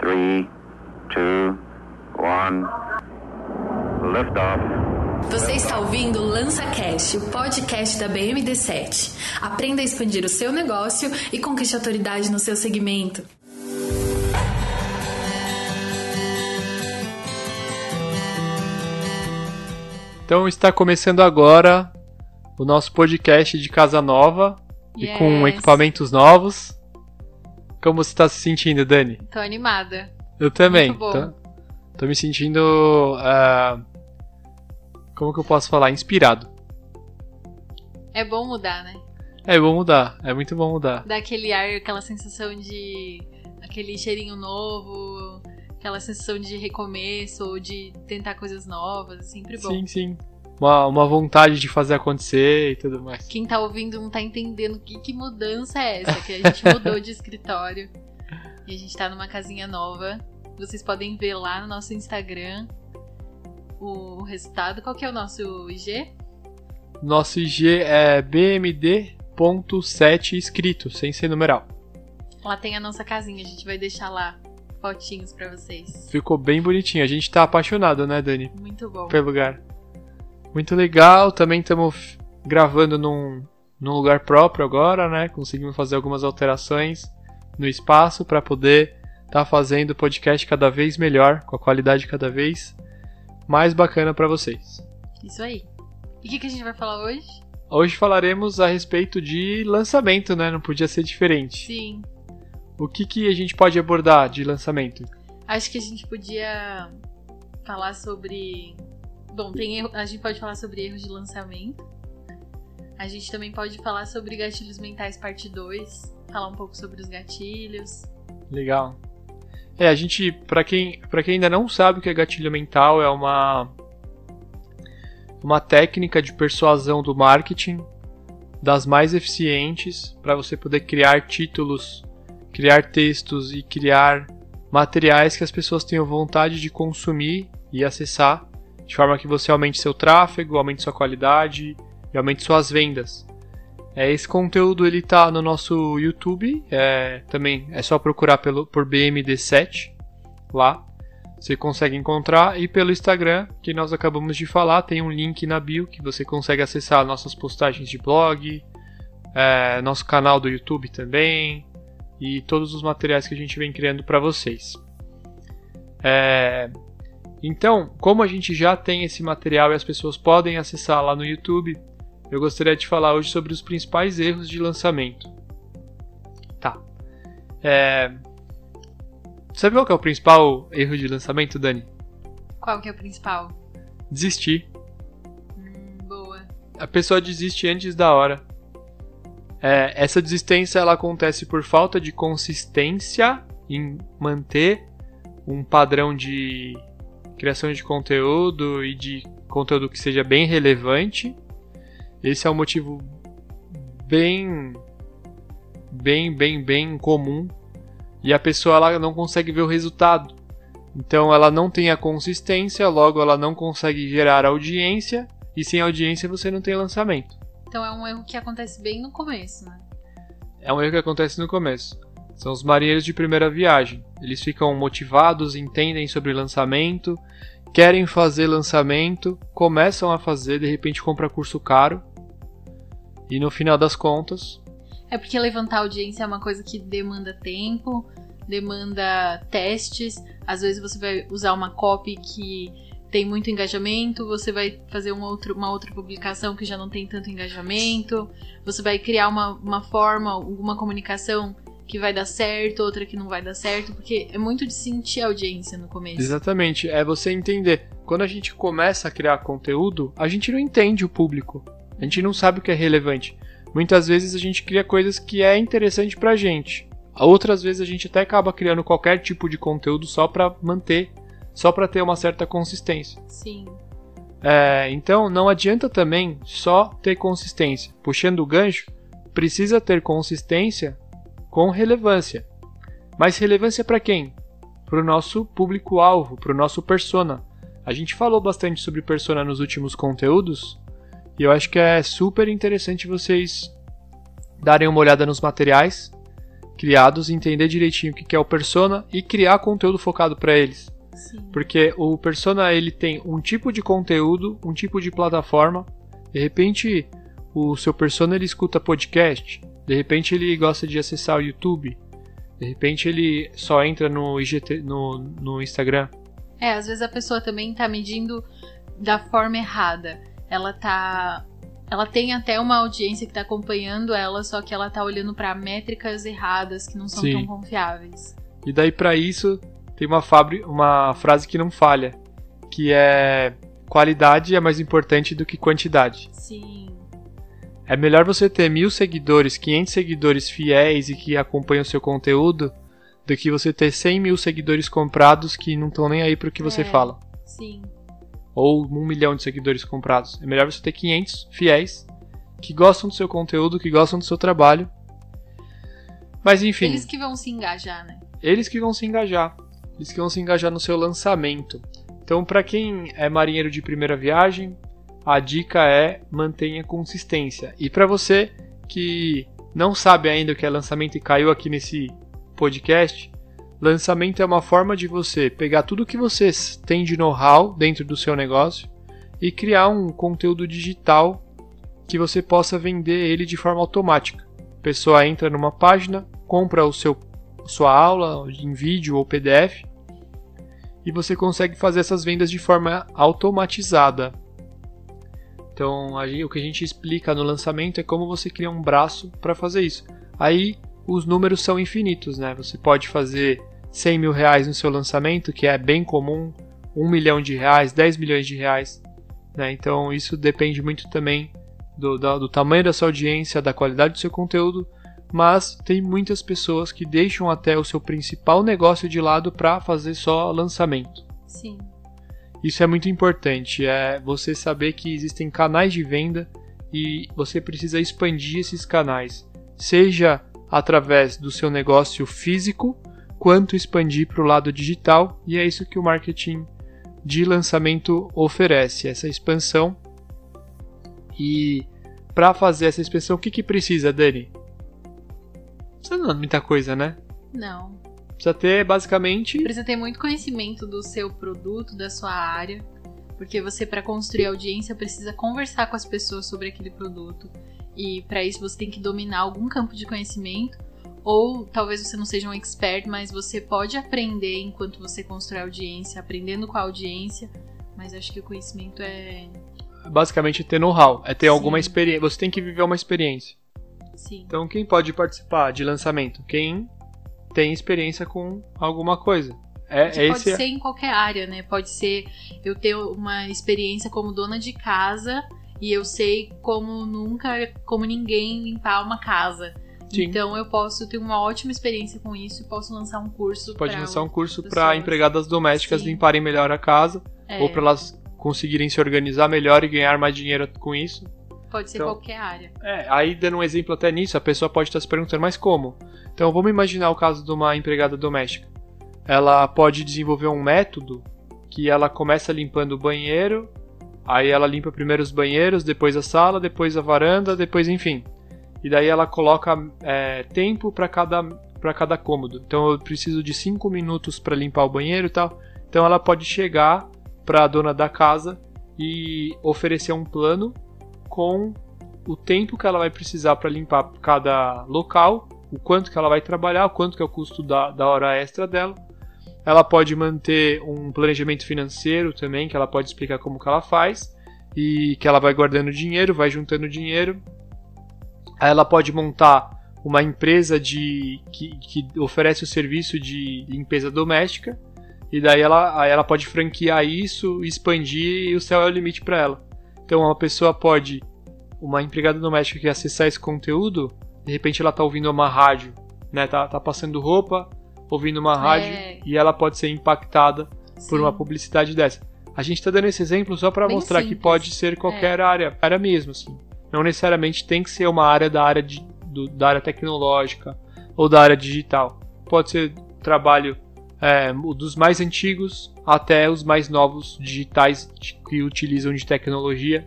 three, two, one. Liftoff. Você está ouvindo o LançaCast, o podcast da BMD7. Aprenda a expandir o seu negócio e conquiste autoridade no seu segmento. Então está começando agora o nosso podcast de casa nova e com Yes. equipamentos novos. Como você está se sentindo, Dani? Tô animada. Eu também. Muito bom. Tô, tô me sentindo. ah, como que eu posso falar? Inspirado. É bom mudar, né? É bom mudar. É muito bom mudar. Dá aquele ar, aquela sensação de. aquele cheirinho novo, aquela sensação de recomeço ou de tentar coisas novas. É sempre bom. Sim, sim. Uma, uma vontade de fazer acontecer e tudo mais. Quem tá ouvindo não tá entendendo que, que mudança é essa, que a gente mudou de escritório e a gente tá numa casinha nova. Vocês podem ver lá no nosso Instagram o resultado. Qual que é o nosso IG? Nosso IG é bmd.7 escrito, sem ser numeral. Lá tem a nossa casinha, a gente vai deixar lá fotinhos pra vocês. Ficou bem bonitinho. A gente tá apaixonado, né, Dani? Muito bom. pelo lugar. Muito legal, também estamos gravando num, num lugar próprio agora, né? Conseguimos fazer algumas alterações no espaço para poder estar fazendo o podcast cada vez melhor, com a qualidade cada vez mais bacana para vocês. Isso aí. E o que, que a gente vai falar hoje? Hoje falaremos a respeito de lançamento, né? Não podia ser diferente. Sim. O que, que a gente pode abordar de lançamento? Acho que a gente podia falar sobre. Bom, tem erro... a gente pode falar sobre erros de lançamento. A gente também pode falar sobre gatilhos mentais parte 2. Falar um pouco sobre os gatilhos. Legal. É, a gente, pra quem, pra quem ainda não sabe o que é gatilho mental, é uma uma técnica de persuasão do marketing das mais eficientes para você poder criar títulos, criar textos e criar materiais que as pessoas tenham vontade de consumir e acessar, de forma que você aumente seu tráfego, aumente sua qualidade e aumente suas vendas. É, esse conteúdo ele tá no nosso YouTube, é, também é só procurar pelo, por BMD7 lá, você consegue encontrar, e pelo Instagram, que nós acabamos de falar, tem um link na bio que você consegue acessar nossas postagens de blog, é, nosso canal do YouTube também, e todos os materiais que a gente vem criando para vocês. É, então, como a gente já tem esse material e as pessoas podem acessar lá no YouTube, eu gostaria de falar hoje sobre os principais erros de lançamento. Tá. É... Sabe qual que é o principal erro de lançamento, Dani? Qual que é o principal? Desistir. Hum, boa. A pessoa desiste antes da hora. É, essa desistência ela acontece por falta de consistência em manter um padrão de criação de conteúdo e de conteúdo que seja bem relevante. Esse é um motivo bem, bem, bem, bem comum. E a pessoa ela não consegue ver o resultado. Então ela não tem a consistência, logo ela não consegue gerar audiência. E sem audiência você não tem lançamento. Então é um erro que acontece bem no começo, né? É um erro que acontece no começo. São os marinheiros de primeira viagem. Eles ficam motivados, entendem sobre lançamento, querem fazer lançamento, começam a fazer, de repente compra curso caro. E no final das contas, É porque levantar audiência é uma coisa que demanda tempo, demanda testes. Às vezes você vai usar uma copy que tem muito engajamento, você vai fazer um outro, uma outra publicação que já não tem tanto engajamento, você vai criar uma, uma forma, alguma comunicação que vai dar certo, outra que não vai dar certo, porque é muito de sentir a audiência no começo. exatamente, é você entender. Quando a gente começa a criar conteúdo, a gente não entende o público. A gente não sabe o que é relevante. Muitas vezes a gente cria coisas que é interessante pra gente. Outras vezes a gente até acaba criando qualquer tipo de conteúdo só pra manter, só pra ter uma certa consistência. Sim. É, então não adianta também só ter consistência. Puxando o gancho, precisa ter consistência com relevância. Mas relevância para quem? Para o nosso público-alvo, para o nosso persona. A gente falou bastante sobre persona nos últimos conteúdos e eu acho que é super interessante vocês darem uma olhada nos materiais criados, entender direitinho o que é o persona e criar conteúdo focado para eles. Sim. Porque o persona ele tem um tipo de conteúdo, um tipo de plataforma. De repente, o seu persona ele escuta podcast. De repente ele gosta de acessar o YouTube. De repente ele só entra no IGT, no, no Instagram. É, às vezes a pessoa também tá medindo da forma errada. Ela tá. Ela tem até uma audiência que tá acompanhando ela, só que ela tá olhando para métricas erradas que não são Sim. tão confiáveis. E daí para isso tem uma, fabri uma frase que não falha, que é qualidade é mais importante do que quantidade. Sim. É melhor você ter mil seguidores, 500 seguidores fiéis e que acompanham o seu conteúdo, do que você ter 100 mil seguidores comprados que não estão nem aí pro que você É. fala. Sim. Ou um milhão de seguidores comprados. É melhor você ter 500 fiéis que gostam do seu conteúdo, que gostam do seu trabalho. Mas enfim, Eles que vão se engajar, né? eles que vão se engajar. Eles que vão se engajar no seu lançamento. Então, para quem é marinheiro de primeira viagem, a dica é mantenha consistência. E para você que não sabe ainda o que é lançamento e caiu aqui nesse podcast, lançamento é uma forma de você pegar tudo que você tem de know-how dentro do seu negócio e criar um conteúdo digital que você possa vender ele de forma automática. A pessoa entra numa página, compra o seu sua aula em vídeo ou PDF e você consegue fazer essas vendas de forma automatizada. Então, o que a gente explica no lançamento é como você cria um braço para fazer isso. Aí, os números são infinitos, né? Você pode fazer 100 mil reais no seu lançamento, que é bem comum, 1 milhão de reais, 10 milhões de reais. Né? Então, isso depende muito também do, da- do tamanho da sua audiência, da qualidade do seu conteúdo, mas tem muitas pessoas que deixam até o seu principal negócio de lado para fazer só lançamento. Sim. Isso é muito importante, é você saber que existem canais de venda e você precisa expandir esses canais, seja através do seu negócio físico, quanto expandir para o lado digital, e é isso que o marketing de lançamento oferece, essa expansão. E para fazer essa expansão, o que, que precisa, Dani? Precisa não, muita coisa, né? Não. Precisa ter basicamente Precisa ter muito conhecimento do seu produto, da sua área, porque você para construir audiência precisa conversar com as pessoas sobre aquele produto. E para isso você tem que dominar algum campo de conhecimento, ou talvez você não seja um expert, mas você pode aprender enquanto você constrói audiência, aprendendo com a audiência. Mas acho que o conhecimento é basicamente ter know-how, é ter Sim. alguma experiência. Você tem que viver uma experiência. sim. Então, quem pode participar de lançamento? Quem tem experiência com alguma coisa. É, Pode, é pode esse. ser em qualquer área, né? Pode ser eu ter uma experiência como dona de casa e eu sei como nunca, como ninguém limpar uma casa. Sim. Então eu posso ter uma ótima experiência com isso e posso lançar um curso. Pode lançar um curso para empregadas domésticas Sim. limparem melhor a casa, É, ou para elas conseguirem se organizar melhor e ganhar mais dinheiro com isso. Pode ser então- qualquer área. É, aí dando um exemplo até nisso, a pessoa pode estar se perguntando, mas como? Então vamos imaginar o caso de uma empregada doméstica. Ela pode desenvolver um método que ela começa limpando o banheiro, aí ela limpa primeiro os banheiros, depois a sala, depois a varanda, depois enfim. E daí ela coloca é, tempo para cada para cada cômodo. Então eu preciso de 5 minutos para limpar o banheiro e tal. Então ela pode chegar para a dona da casa e oferecer um plano com o tempo que ela vai precisar para limpar cada local, o quanto que ela vai trabalhar, o quanto que é o custo da, da hora extra dela. Ela pode manter um planejamento financeiro também, que ela pode explicar como que ela faz e que ela vai guardando dinheiro, vai juntando dinheiro. Aí ela pode montar uma empresa de que, que oferece o serviço de limpeza doméstica e daí ela, ela pode franquear isso, expandir e o céu é o limite para ela. Então uma pessoa pode, uma empregada doméstica que acessar esse conteúdo, de repente ela tá ouvindo uma rádio, né? Tá, tá passando roupa, ouvindo uma rádio É. e ela pode ser impactada por Sim. uma publicidade dessa. A gente tá dando esse exemplo só para mostrar que simples. pode ser qualquer área, área mesmo, assim. Não necessariamente tem que ser uma área da área de, do- da área tecnológica ou da área digital. Pode ser trabalho é, dos mais antigos até os mais novos digitais que utilizam de tecnologia.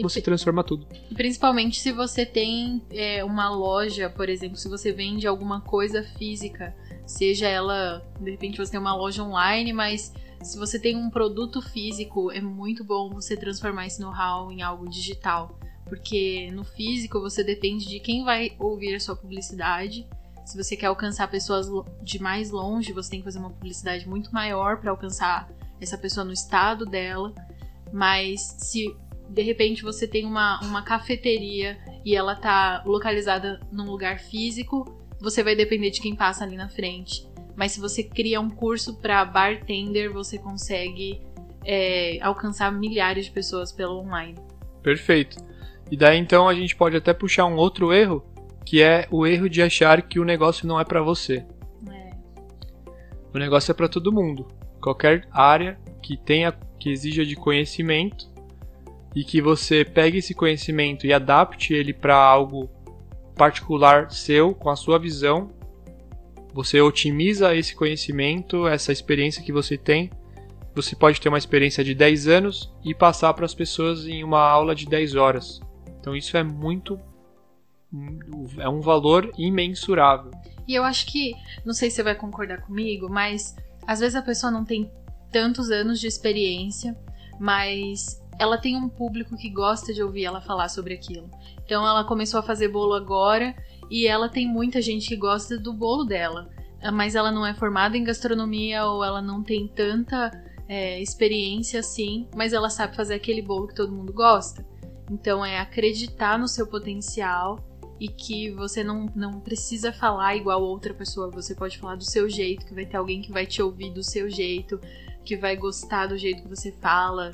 você transforma tudo. Principalmente se você tem é, uma loja, por exemplo, se você vende alguma coisa física, seja ela, de repente você tem uma loja online, mas se você tem um produto físico, é muito bom você transformar esse know-how em algo digital. Porque no físico você depende de quem vai ouvir a sua publicidade. Se você quer alcançar pessoas de mais longe, você tem que fazer uma publicidade muito maior para alcançar essa pessoa no estado dela. Mas se de repente você tem uma, uma cafeteria e ela tá localizada num lugar físico, você vai depender de quem passa ali na frente. Mas se você cria um curso para bartender, você consegue é, alcançar milhares de pessoas pelo online. Perfeito. E daí então a gente pode até puxar um outro erro, que é o erro de achar que o negócio não é para você. É. O negócio é para todo mundo. Qualquer área que tenha que exija de conhecimento e que você pegue esse conhecimento e adapte ele para algo particular seu, com a sua visão. Você otimiza esse conhecimento, essa experiência que você tem. Você pode ter uma experiência de 10 anos e passar para as pessoas em uma aula de 10 horas. Então isso é muito é um valor imensurável. E eu acho que, não sei se você vai concordar comigo, mas às vezes a pessoa não tem tantos anos de experiência, mas ela tem um público que gosta de ouvir ela falar sobre aquilo. Então ela começou a fazer bolo agora e ela tem muita gente que gosta do bolo dela, mas ela não é formada em gastronomia ou ela não tem tanta é, experiência assim, mas ela sabe fazer aquele bolo que todo mundo gosta. Então é acreditar no seu potencial e que você não, não precisa falar igual outra pessoa, você pode falar do seu jeito, que vai ter alguém que vai te ouvir do seu jeito, que vai gostar do jeito que você fala.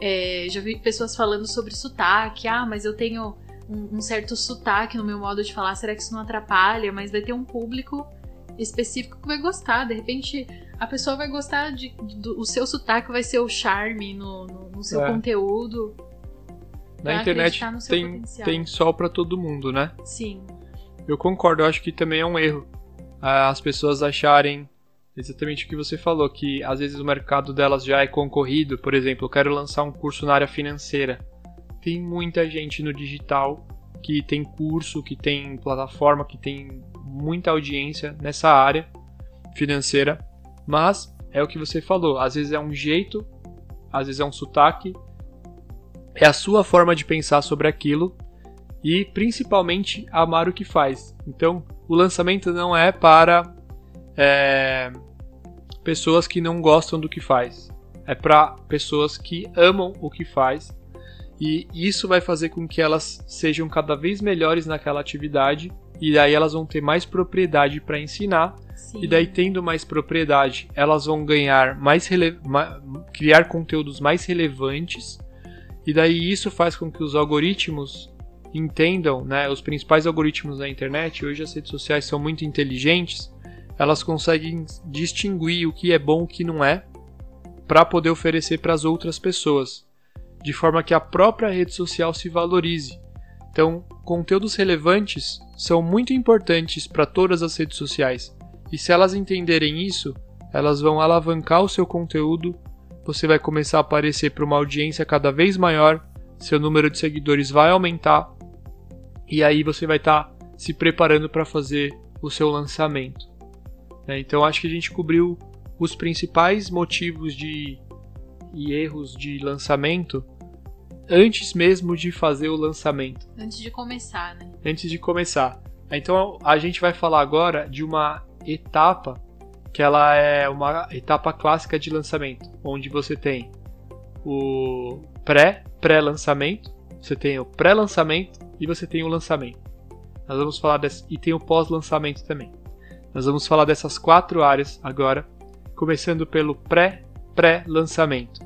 É, já vi pessoas falando sobre sotaque. Ah, mas eu tenho um, um, certo sotaque no meu modo de falar. Será que isso não atrapalha? Mas vai ter um público específico que vai gostar. De repente, a pessoa vai gostar de. Do, o seu sotaque vai ser o charme no, no, no seu é. conteúdo. Na internet tem, tem sol para todo mundo, né? Sim. Eu concordo, eu acho que também é um erro as pessoas acharem exatamente o que você falou, que às vezes o mercado delas já é concorrido. Por exemplo, eu quero lançar um curso na área financeira. Tem muita gente no digital que tem curso, que tem plataforma, que tem muita audiência nessa área financeira, mas é o que você falou, às vezes é um jeito, às vezes é um sotaque, é a sua forma de pensar sobre aquilo e principalmente amar o que faz. Então, o lançamento não é para é, pessoas que não gostam do que faz. É para pessoas que amam o que faz. E isso vai fazer com que elas sejam cada vez melhores naquela atividade. E daí elas vão ter mais propriedade para ensinar. Sim. E daí, tendo mais propriedade, elas vão ganhar mais criar conteúdos mais relevantes. E daí isso faz com que os algoritmos entendam, né? Os principais algoritmos da internet, hoje as redes sociais são muito inteligentes elas conseguem distinguir o que é bom e o que não é para poder oferecer para as outras pessoas, de forma que a própria rede social se valorize. Então, conteúdos relevantes são muito importantes para todas as redes sociais. E se elas entenderem isso, elas vão alavancar o seu conteúdo, você vai começar a aparecer para uma audiência cada vez maior, seu número de seguidores vai aumentar e aí você vai estar tá se preparando para fazer o seu lançamento. Né? Então acho que a gente cobriu os principais motivos de e erros de lançamento antes mesmo de fazer o lançamento. Antes de começar, né? Antes de começar. Então a gente vai falar agora de uma etapa que ela é uma etapa clássica de lançamento, onde você tem o pré pré-lançamento, você tem o pré-lançamento e você tem o lançamento. Nós vamos falar desse e tem o pós-lançamento também. Nós vamos falar dessas quatro áreas agora, começando pelo pré-pré-lançamento.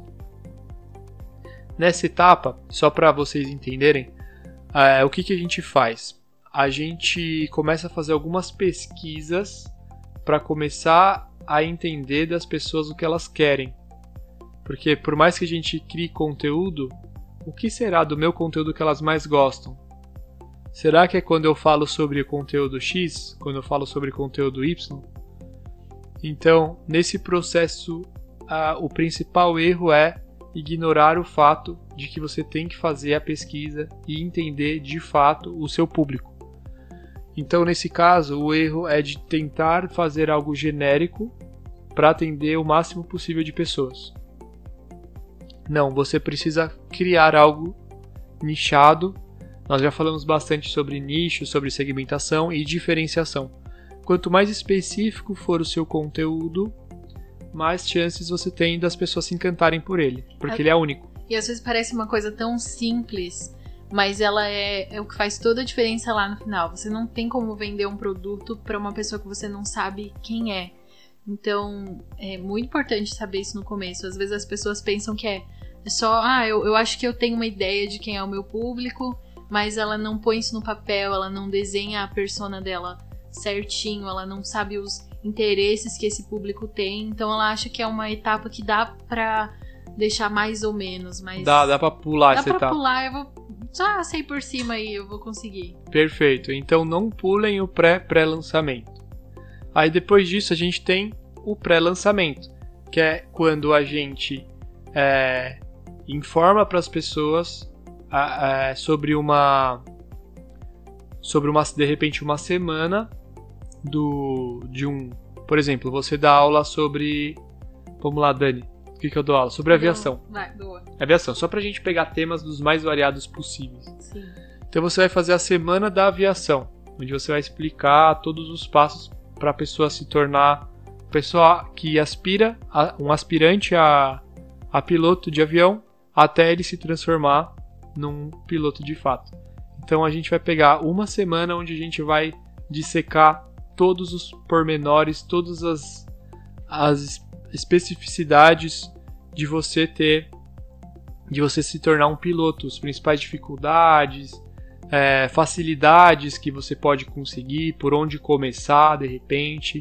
Nessa etapa, só para vocês entenderem, é, o que, que a gente faz? A gente começa a fazer algumas pesquisas para começar a entender das pessoas o que elas querem. Porque por mais que a gente crie conteúdo, o que será do meu conteúdo que elas mais gostam? Será que é quando eu falo sobre conteúdo X, quando eu falo sobre conteúdo Y? Então, nesse processo, o principal erro é ignorar o fato de que você tem que fazer a pesquisa e entender de fato o seu público. Então, nesse caso, o erro é de tentar fazer algo genérico para atender o máximo possível de pessoas. Não, você precisa criar algo nichado. Nós já falamos bastante sobre nicho, sobre segmentação e diferenciação. Quanto mais específico for o seu conteúdo, mais chances você tem das pessoas se encantarem por ele, porque é. ele é único. E às vezes parece uma coisa tão simples, mas ela é, é o que faz toda a diferença lá no final. Você não tem como vender um produto para uma pessoa que você não sabe quem é. Então, é muito importante saber isso no começo. Às vezes as pessoas pensam que é, é só, ah, eu, eu acho que eu tenho uma ideia de quem é o meu público, mas ela não põe isso no papel, ela não desenha a persona dela certinho, ela não sabe os interesses que esse público tem. Então ela acha que é uma etapa que dá pra deixar mais ou menos, mas. Dá, dá pra pular dá essa pra etapa. pular, eu vou. Já sei por cima aí, eu vou conseguir. Perfeito. Então não pulem o pré-pré-lançamento. Aí depois disso a gente tem o pré-lançamento, que é quando a gente é, informa para as pessoas é, sobre uma sobre uma de repente uma semana do de um por exemplo você dá aula sobre vamos lá Dani que, que eu dou aula sobre aviação vai, boa. aviação só para a gente pegar temas dos mais variados possíveis Sim. então você vai fazer a semana da aviação onde você vai explicar todos os passos para a pessoa se tornar pessoa que aspira a, um aspirante a, a piloto de avião até ele se transformar num piloto de fato. Então a gente vai pegar uma semana onde a gente vai dissecar todos os pormenores, todas as, as especificidades de você ter, de você se tornar um piloto, as principais dificuldades, é, facilidades que você pode conseguir, por onde começar de repente.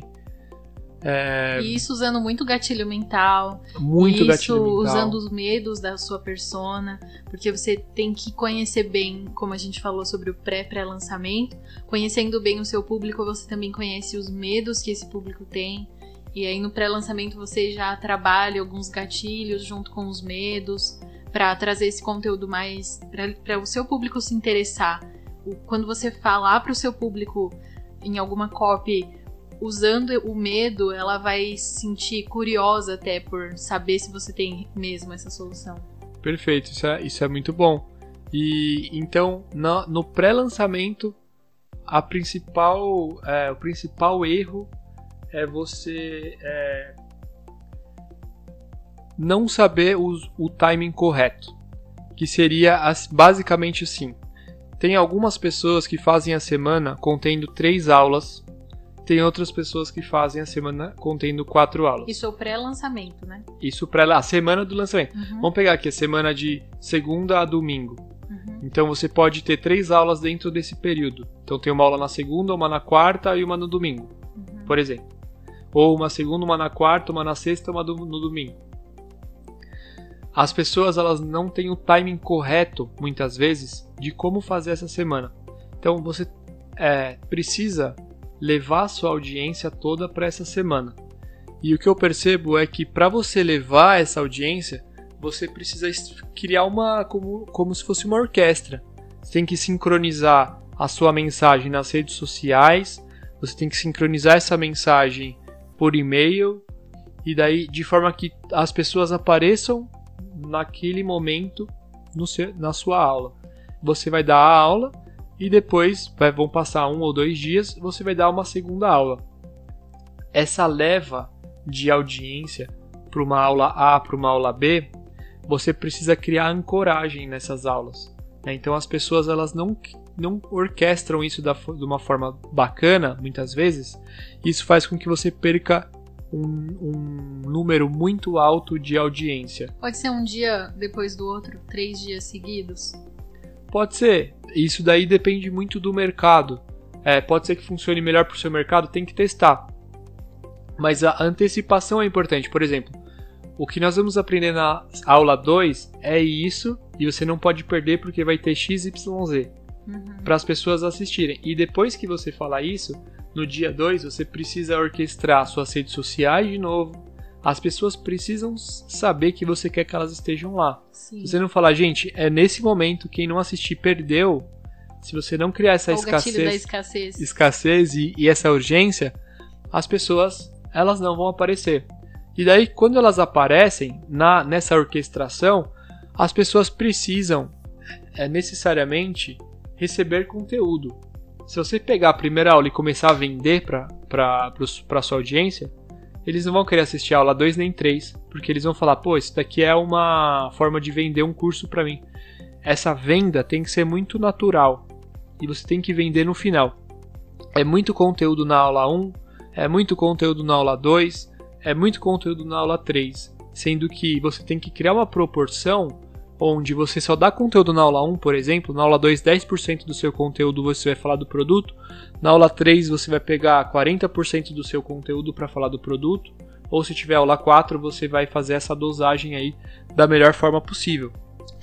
É... Isso usando muito gatilho mental. Muito isso gatilho mental. usando os medos da sua persona. Porque você tem que conhecer bem, como a gente falou sobre o pré-pré-lançamento. Conhecendo bem o seu público, você também conhece os medos que esse público tem. E aí no pré-lançamento você já trabalha alguns gatilhos junto com os medos para trazer esse conteúdo mais para o seu público se interessar. Quando você falar para o seu público em alguma copy usando o medo, ela vai se sentir curiosa até por saber se você tem mesmo essa solução. Perfeito, isso é, isso é muito bom. E então, no, no pré-lançamento, a principal, é, o principal erro é você é, não saber o, o timing correto, que seria as, basicamente assim. Tem algumas pessoas que fazem a semana contendo três aulas tem outras pessoas que fazem a semana contendo quatro aulas. Isso é o pré-lançamento, né? Isso para a semana do lançamento. Uhum. Vamos pegar aqui a semana de segunda a domingo. Uhum. Então você pode ter três aulas dentro desse período. Então tem uma aula na segunda, uma na quarta e uma no domingo, uhum. por exemplo. Ou uma segunda, uma na quarta, uma na sexta, uma do, no domingo. As pessoas elas não têm o timing correto, muitas vezes, de como fazer essa semana. Então você é, precisa levar a sua audiência toda para essa semana. E o que eu percebo é que para você levar essa audiência, você precisa criar uma como, como se fosse uma orquestra. Você tem que sincronizar a sua mensagem nas redes sociais, você tem que sincronizar essa mensagem por e-mail e daí de forma que as pessoas apareçam naquele momento seu, na sua aula. Você vai dar a aula e depois vai, vão passar um ou dois dias, você vai dar uma segunda aula. Essa leva de audiência para uma aula A para uma aula B, você precisa criar ancoragem nessas aulas. Né? Então as pessoas elas não não orquestram isso da, de uma forma bacana, muitas vezes. Isso faz com que você perca um, um, número muito alto de audiência. Pode ser um dia depois do outro, três dias seguidos? Pode ser. Isso daí depende muito do mercado. É, pode ser que funcione melhor para o seu mercado, tem que testar. Mas a antecipação é importante. Por exemplo, o que nós vamos aprender na aula 2 é isso, e você não pode perder porque vai ter XYZ uhum. para as pessoas assistirem. E depois que você falar isso, no dia 2 você precisa orquestrar suas redes sociais de novo, as pessoas precisam saber que você quer que elas estejam lá. Sim. Se você não falar, gente, é nesse momento, quem não assistir perdeu. Se você não criar essa o escassez, escassez. escassez e, e essa urgência, as pessoas elas não vão aparecer. E daí, quando elas aparecem na nessa orquestração, as pessoas precisam é, necessariamente receber conteúdo. Se você pegar a primeira aula e começar a vender para a sua audiência, eles não vão querer assistir a aula 2 nem 3, porque eles vão falar, pô, isso daqui é uma forma de vender um curso para mim. Essa venda tem que ser muito natural e você tem que vender no final. É muito conteúdo na aula 1, é muito conteúdo na aula 2, é muito conteúdo na aula 3, sendo que você tem que criar uma proporção onde você só dá conteúdo na aula 1, por exemplo, na aula 2, 10% do seu conteúdo você vai falar do produto, na aula 3 você vai pegar 40% do seu conteúdo para falar do produto, ou se tiver aula 4, você vai fazer essa dosagem aí da melhor forma possível.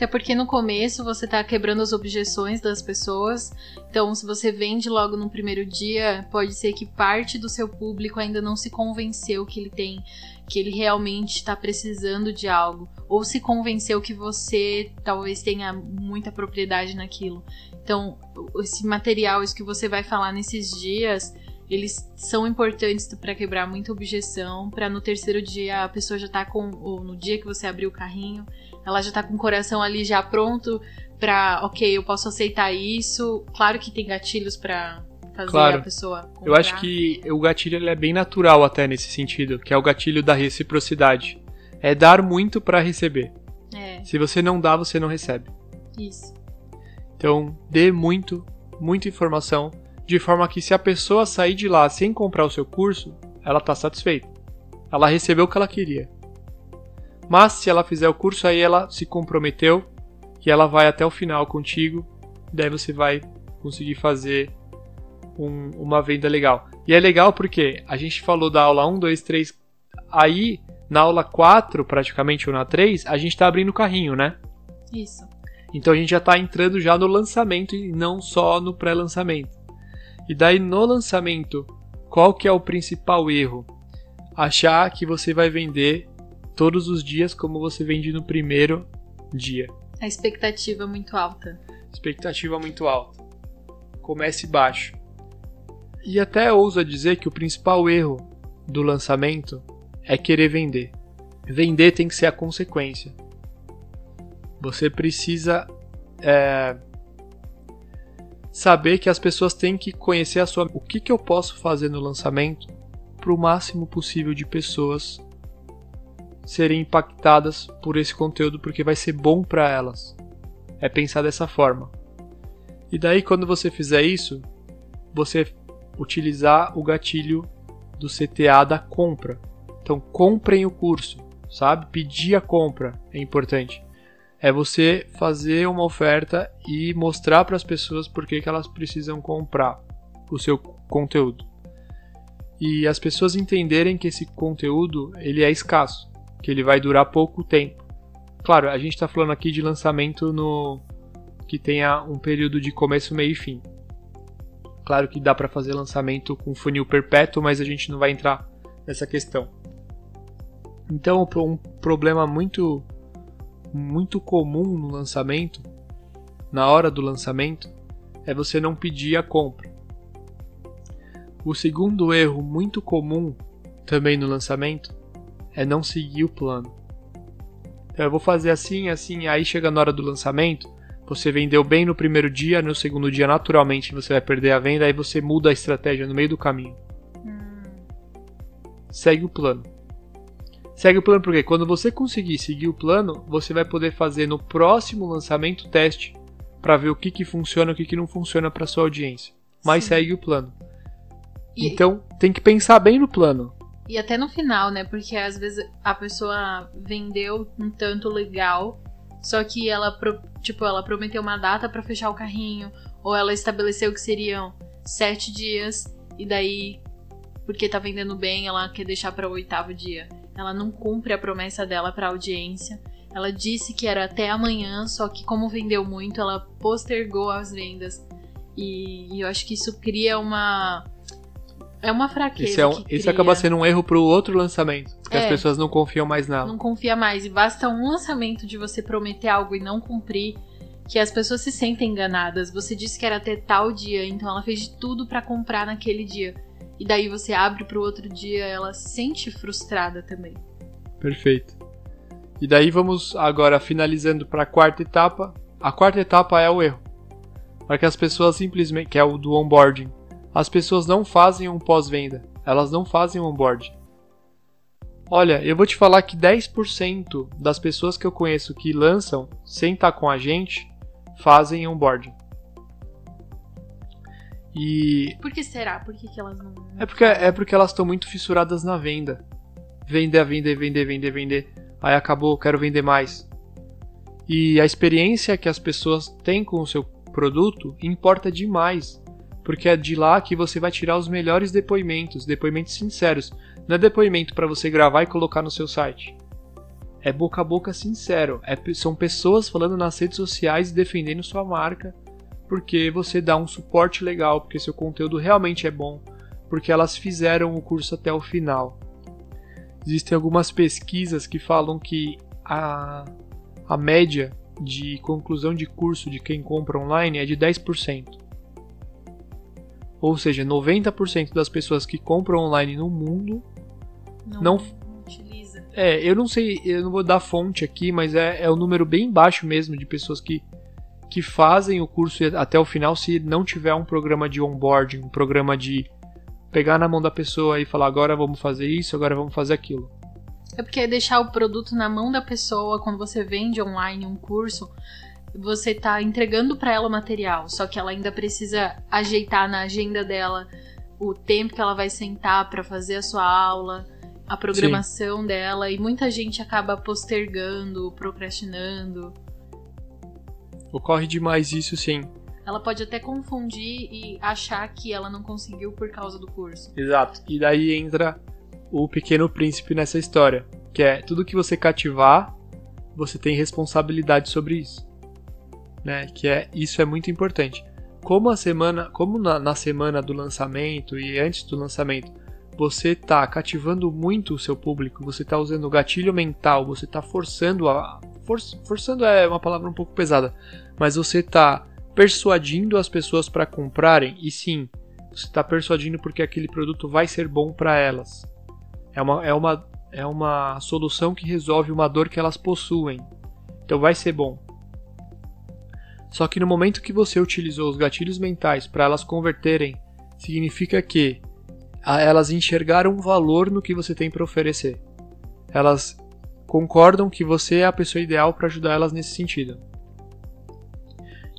Até porque no começo você tá quebrando as objeções das pessoas. Então, se você vende logo no primeiro dia, pode ser que parte do seu público ainda não se convenceu que ele tem, que ele realmente está precisando de algo, ou se convenceu que você talvez tenha muita propriedade naquilo. Então, esse material, isso que você vai falar nesses dias, eles são importantes para quebrar muita objeção, para no terceiro dia a pessoa já tá com, ou no dia que você abrir o carrinho, ela já tá com o coração ali já pronto pra, ok, eu posso aceitar isso. Claro que tem gatilhos para fazer Claro. a pessoa comprar. Eu acho que o gatilho ele é bem natural até nesse sentido, que é o gatilho da reciprocidade. É dar muito para receber. É, Se você não dá, você não recebe. isso. Então, dê muito, muita informação, de forma que se a pessoa sair de lá sem comprar o seu curso, ela está satisfeita. Ela recebeu o que ela queria. Mas se ela fizer o curso, aí ela se comprometeu que ela vai até o final contigo, daí você vai conseguir fazer um- uma venda legal. E é legal porque a gente falou da aula 1, 2, 3, aí na aula 4, praticamente, ou na 3, a gente está abrindo o carrinho, né? Isso. Então a gente já está entrando já no lançamento e não só no pré-lançamento. E daí no lançamento, qual que é o principal erro? Achar que você vai vender todos os dias como você vende no primeiro dia. A expectativa é muito alta. Expectativa muito alta. Comece baixo. E até ouso dizer que o principal erro do lançamento é querer vender. Vender tem que ser a consequência. Você precisa é, saber que as pessoas têm que conhecer a sua. O que, que eu posso fazer no lançamento para o máximo possível de pessoas serem impactadas por esse conteúdo, porque vai ser bom para elas. É pensar dessa forma. E daí, quando você fizer isso, você utilizar o gatilho do CTA da compra. Então, comprem o curso, sabe? Pedir a compra é importante. É você fazer uma oferta e mostrar para as pessoas por que, elas precisam comprar o seu conteúdo. E as pessoas entenderem que esse conteúdo ele é escasso, que ele vai durar pouco tempo. Claro, a gente está falando aqui de lançamento no que tenha um período de começo, meio e fim. Claro que dá para fazer lançamento com funil perpétuo, mas a gente não vai entrar nessa questão. Então, um problema muito muito comum no lançamento, na hora do lançamento, é você não pedir a compra. O segundo erro muito comum também no lançamento é não seguir o plano. Então, eu vou fazer assim, assim, aí chega na hora do lançamento, você vendeu bem no primeiro dia, no segundo dia naturalmente você vai perder a venda, aí você muda a estratégia no meio do caminho. Segue o plano. Segue o plano porque quando você conseguir seguir o plano, você vai poder fazer no próximo lançamento teste para ver o que, que funciona e o que, que não funciona para sua audiência. Mas Sim. segue o plano. E, Então tem que pensar bem no plano. E até no final, né? Porque às vezes a pessoa vendeu um tanto legal, só que ela, tipo, ela prometeu uma data pra fechar o carrinho, ou ela estabeleceu que seriam sete dias, e daí, porque tá vendendo bem, ela quer deixar para o oitavo dia. Ela não cumpre a promessa dela pra audiência. Ela disse que era até amanhã, só que como vendeu muito, ela postergou as vendas. E, e eu acho que isso cria uma. É uma fraqueza. Esse, é um- que cria. acaba sendo um erro pro outro lançamento. Porque É. as pessoas não confiam mais nela. não confia mais. E basta um lançamento de você prometer algo e não cumprir, que as pessoas se sentem enganadas. Você disse que era até tal dia, então ela fez de tudo pra comprar naquele dia. E daí você abre pro outro dia, ela se sente frustrada também. Perfeito. E daí vamos agora finalizando para a quarta etapa. A quarta etapa é o erro. Para que as pessoas simplesmente, que é o do onboarding, as pessoas não fazem um pós-venda. Elas não fazem um onboarding. Olha, eu vou te falar que 10% das pessoas que eu conheço que lançam sem estar com a gente fazem onboarding. E Por que será? Por que, que elas não. é porque, é porque elas estão muito fissuradas na venda. Vender, vender, vender, vender, vender. Aí acabou, quero vender mais. E a experiência que as pessoas têm com o seu produto importa demais. Porque é de lá que você vai tirar os melhores depoimentos, depoimentos sinceros. Não é depoimento para você gravar e colocar no seu site. É boca a boca sincero. É, são pessoas falando nas redes sociais e defendendo sua marca. Porque você dá um suporte legal, porque seu conteúdo realmente é bom porque elas fizeram o curso até o final. Existem algumas pesquisas que falam que a, a média de conclusão de curso de quem compra online é de 10%. Ou seja, 90% das pessoas que compram online no mundo. Não, não- utiliza. É, eu não sei, eu não vou dar fonte aqui, mas é, é um número bem baixo mesmo de pessoas que, que fazem o curso até o final se não tiver um programa de onboarding, um programa de pegar na mão da pessoa e falar agora vamos fazer isso, agora vamos fazer aquilo. É porque deixar o produto na mão da pessoa quando você vende online um curso, você tá entregando para ela o material, só que ela ainda precisa ajeitar na agenda dela o tempo que ela vai sentar para fazer a sua aula, a programação dela, e muita gente acaba postergando, procrastinando. Ocorre demais isso sim. Ela pode até confundir e achar que ela não conseguiu por causa do curso. Exato. E daí entra o pequeno príncipe nessa história, que é tudo que você cativar, você tem responsabilidade sobre isso. Né? Que é isso é muito importante. Como a semana, como na, na semana do lançamento e antes do lançamento, você está cativando muito o seu público, você está usando o gatilho mental, você está forçando a for, forçando é uma palavra um pouco pesada, mas você está persuadindo as pessoas para comprarem e sim, você está persuadindo porque aquele produto vai ser bom para elas. É uma, é, uma, é uma solução que resolve uma dor que elas possuem. Então vai ser bom. Só que no momento que você utilizou os gatilhos mentais para elas converterem, significa que elas enxergaram valor no que você tem para oferecer. Elas concordam que você é a pessoa ideal para ajudar elas nesse sentido.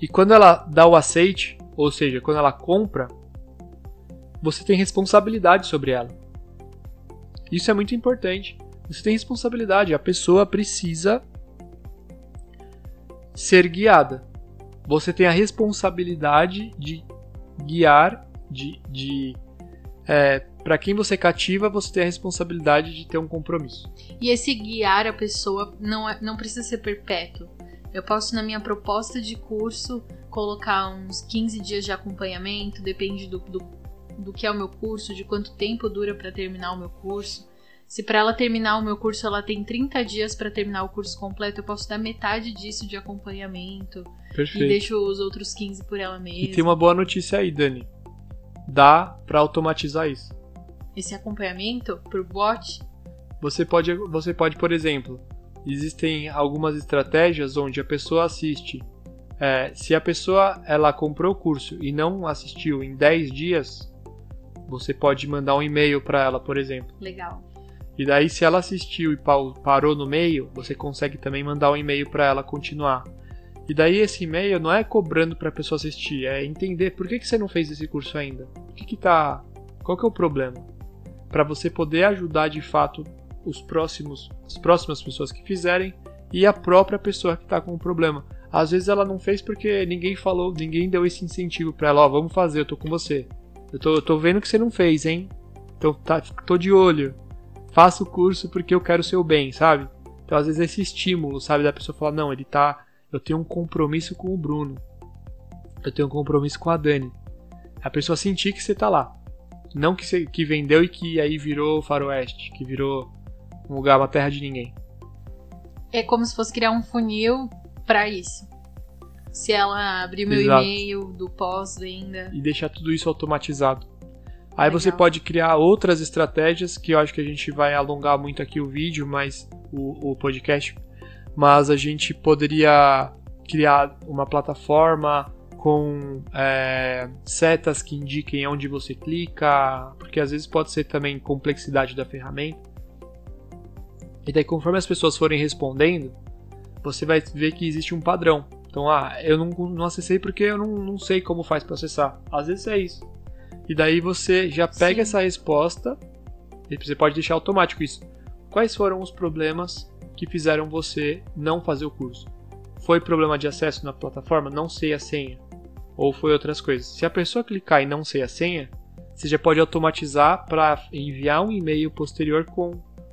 E quando ela dá o aceite, ou seja, quando ela compra, você tem responsabilidade sobre ela. Isso é muito importante. Você tem responsabilidade. A pessoa precisa ser guiada. Você tem a responsabilidade de guiar, de, de é, para quem você cativa, você tem a responsabilidade de ter um compromisso. E esse guiar a pessoa não, é- não precisa ser perpétuo. Eu posso, na minha proposta de curso, colocar uns 15 dias de acompanhamento, depende do, do, do que é o meu curso, de quanto tempo dura para terminar o meu curso. Se para ela terminar o meu curso ela tem 30 dias para terminar o curso completo, eu posso dar metade disso de acompanhamento e Perfeito. deixo os outros 15 por ela E mesma. tem uma boa notícia aí, Dani. Dá para automatizar isso. Esse acompanhamento por bot, Você pode, você pode, por exemplo, existem algumas estratégias onde a pessoa assiste. é, se a pessoa ela comprou o curso e não assistiu em 10 dias, você pode mandar um e-mail para ela, por exemplo. legal. E daí, se ela assistiu e parou no meio, você consegue também mandar um e-mail para ela continuar. E daí, esse e-mail não é cobrando para a pessoa assistir, é entender por que, que você não fez esse curso ainda. O que, que tá. Qual que é o problema? Para você poder ajudar de fato os próximos, as próximas pessoas que fizerem e a própria pessoa que está com o problema. Às vezes ela não fez porque ninguém falou, ninguém deu esse incentivo para ela, ó, vamos fazer, eu tô com você. Eu tô, eu tô vendo que você não fez, hein? Então tá, tô de olho faça o curso porque eu quero o seu bem, sabe? Então, às vezes, esse estímulo, sabe? Da pessoa falar, não, ele tá. Eu tenho um compromisso com o Bruno. Eu tenho um compromisso com a Dani. A pessoa sentir que você tá lá. Não que, você, que vendeu e que aí virou faroeste, que virou um lugar, uma terra de ninguém. É como se fosse criar um funil para isso. Se ela abrir meu Exato. e-mail do pós-venda. e deixar tudo isso automatizado. Aí Legal. você pode criar outras estratégias que eu acho que a gente vai alongar muito aqui o vídeo, mas o, o podcast. Mas a gente poderia criar uma plataforma com é, setas que indiquem onde você clica, porque às vezes pode ser também complexidade da ferramenta. E daí conforme as pessoas forem respondendo, você vai ver que existe um padrão. Então, ah, eu não, não acessei porque eu não, não sei como faz para acessar. Às vezes é isso. E daí você já pega Sim. essa resposta e você pode deixar automático isso. Quais foram os problemas que fizeram você não fazer o curso? Foi problema de acesso na plataforma? Não sei a senha. Ou foi outras coisas? Se a pessoa clicar e não sei a senha, você já pode automatizar para enviar um e-mail posterior com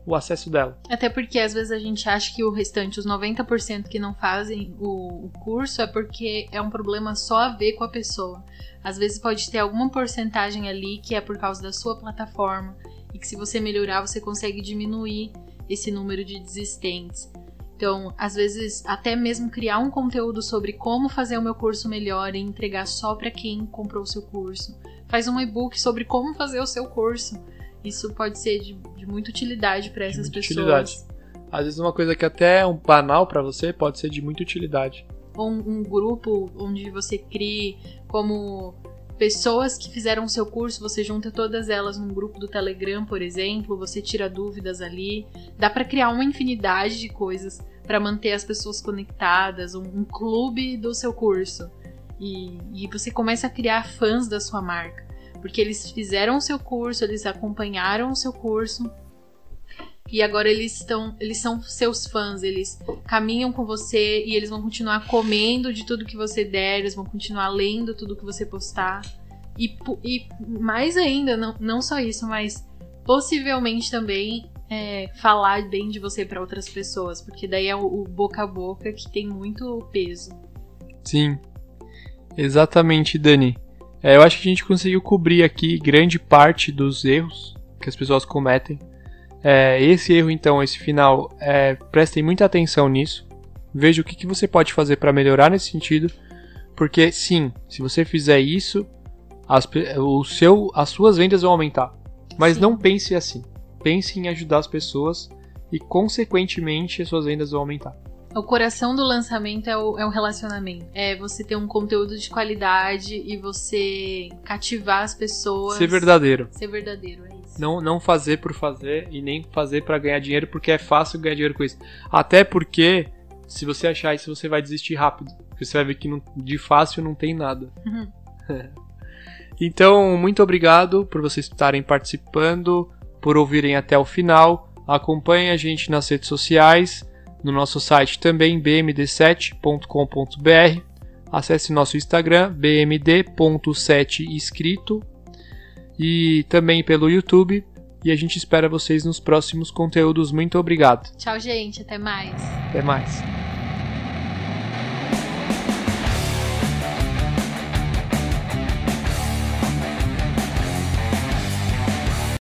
o acesso dela. Até porque às vezes a gente acha que o restante, os 90% que não fazem o, o curso, é porque é um problema só a ver com a pessoa. Às vezes pode ter alguma porcentagem ali que é por causa da sua plataforma e que se você melhorar você consegue diminuir esse número de desistentes. Então, às vezes, até mesmo criar um conteúdo sobre como fazer o meu curso melhor e entregar só para quem comprou o seu curso. Faz um e-book sobre como fazer o seu curso. Isso pode ser de, de muita utilidade para essas pessoas. utilidade. Às vezes uma coisa que até é um banal para você pode ser de muita utilidade. Ou um, um grupo onde você crie como pessoas que fizeram o seu curso, você junta todas elas num grupo do Telegram, por exemplo, você tira dúvidas ali. Dá para criar uma infinidade de coisas para manter as pessoas conectadas, um, um clube do seu curso. E, e você começa a criar fãs da sua marca. Porque eles fizeram o seu curso, eles acompanharam o seu curso. E agora eles estão, eles são seus fãs, eles caminham com você e eles vão continuar comendo de tudo que você der, eles vão continuar lendo tudo que você postar. E, e mais ainda, não, não só isso, mas possivelmente também é, falar bem de você para outras pessoas, porque daí é o, o boca a boca que tem muito peso. Sim, exatamente, Dani. É, eu acho que a gente conseguiu cobrir aqui grande parte dos erros que as pessoas cometem. É, esse erro, então, esse final, é, prestem muita atenção nisso. Veja o que, que você pode fazer para melhorar nesse sentido. Porque, sim, se você fizer isso, as, o seu, as suas vendas vão aumentar. Mas Sim. não pense assim. Pense em ajudar as pessoas e, consequentemente, as suas vendas vão aumentar. O coração do lançamento é o, é o relacionamento. É você ter um conteúdo de qualidade e você cativar as pessoas. Ser verdadeiro. Ser verdadeiro, é isso. Não, não fazer por fazer e nem fazer pra ganhar dinheiro, porque é fácil ganhar dinheiro com isso. Até porque, se você achar isso, você vai desistir rápido. Porque você vai ver que não- de fácil não tem nada. Uhum. Então, muito obrigado por vocês estarem participando, por ouvirem até o final. Acompanhe a gente nas redes sociais, no nosso site também, bmd7.com.br. Acesse nosso Instagram, bmd.7escrito e também pelo YouTube. E a gente espera vocês nos próximos conteúdos. Muito obrigado. Tchau, gente. Até mais. Até mais.